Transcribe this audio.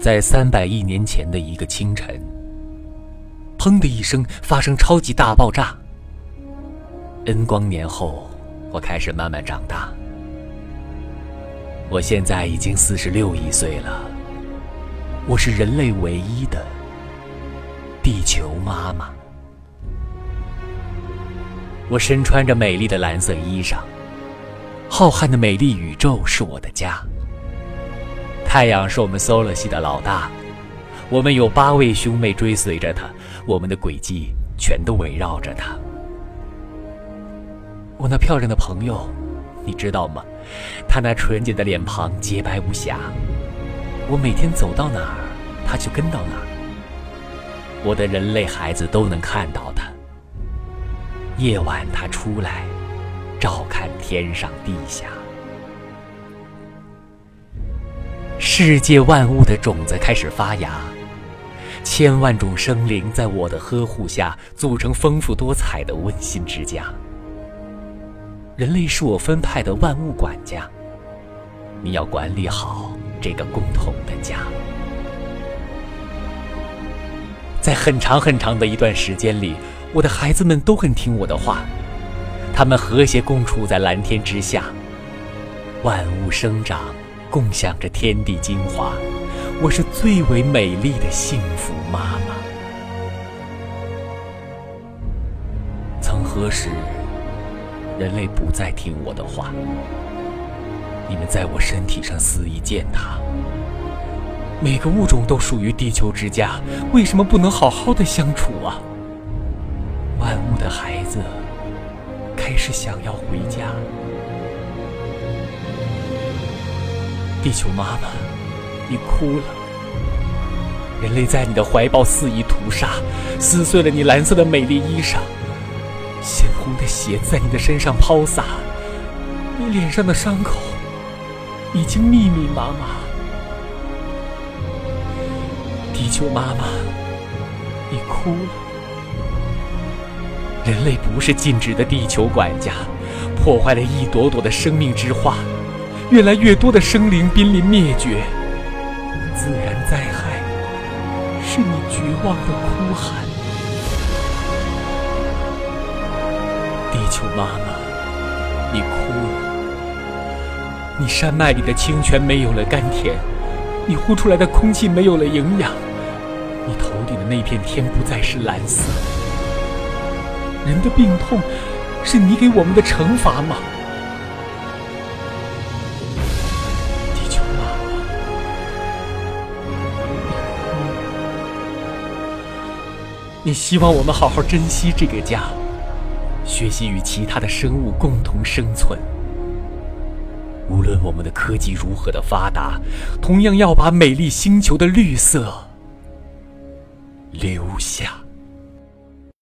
在三百亿年前的一个清晨，砰的一声发生超级大爆炸。N 光年后，我开始慢慢长大。我现在已经四十六亿岁了。我是人类唯一的地球妈妈。我身穿着美丽的蓝色衣裳，浩瀚的美丽宇宙是我的家。太阳是我们 Solar 系的老大，我们有八位兄妹追随着他，我们的轨迹全都围绕着他。我那漂亮的朋友，你知道吗？他那纯洁的脸庞洁白无瑕，我每天走到哪儿，他就跟到哪儿。我的人类孩子都能看到他。夜晚他出来，照看天上地下。世界万物的种子开始发芽，千万种生灵在我的呵护下组成丰富多彩的温馨之家。人类是我分派的万物管家，你要管理好这个共同的家。在很长很长的一段时间里，我的孩子们都很听我的话，他们和谐共处在蓝天之下，万物生长。共享着天地精华，我是最为美丽的幸福妈妈。曾何时，人类不再听我的话？你们在我身体上肆意践踏。每个物种都属于地球之家，为什么不能好好的相处啊？万物的孩子开始想要回家。地球妈妈，你哭了。人类在你的怀抱肆意屠杀，撕碎了你蓝色的美丽衣裳，鲜红的血在你的身上抛洒，你脸上的伤口已经密密麻麻。地球妈妈，你哭了。人类不是尽职的地球管家，破坏了一朵朵的生命之花。越来越多的生灵濒临灭绝，自然灾害是你绝望的哭喊。地球妈妈，你哭了。你山脉里的清泉没有了甘甜，你呼出来的空气没有了营养，你头顶的那片天不再是蓝色。人的病痛，是你给我们的惩罚吗？你希望我们好好珍惜这个家，学习与其他的生物共同生存。无论我们的科技如何的发达，同样要把美丽星球的绿色留下。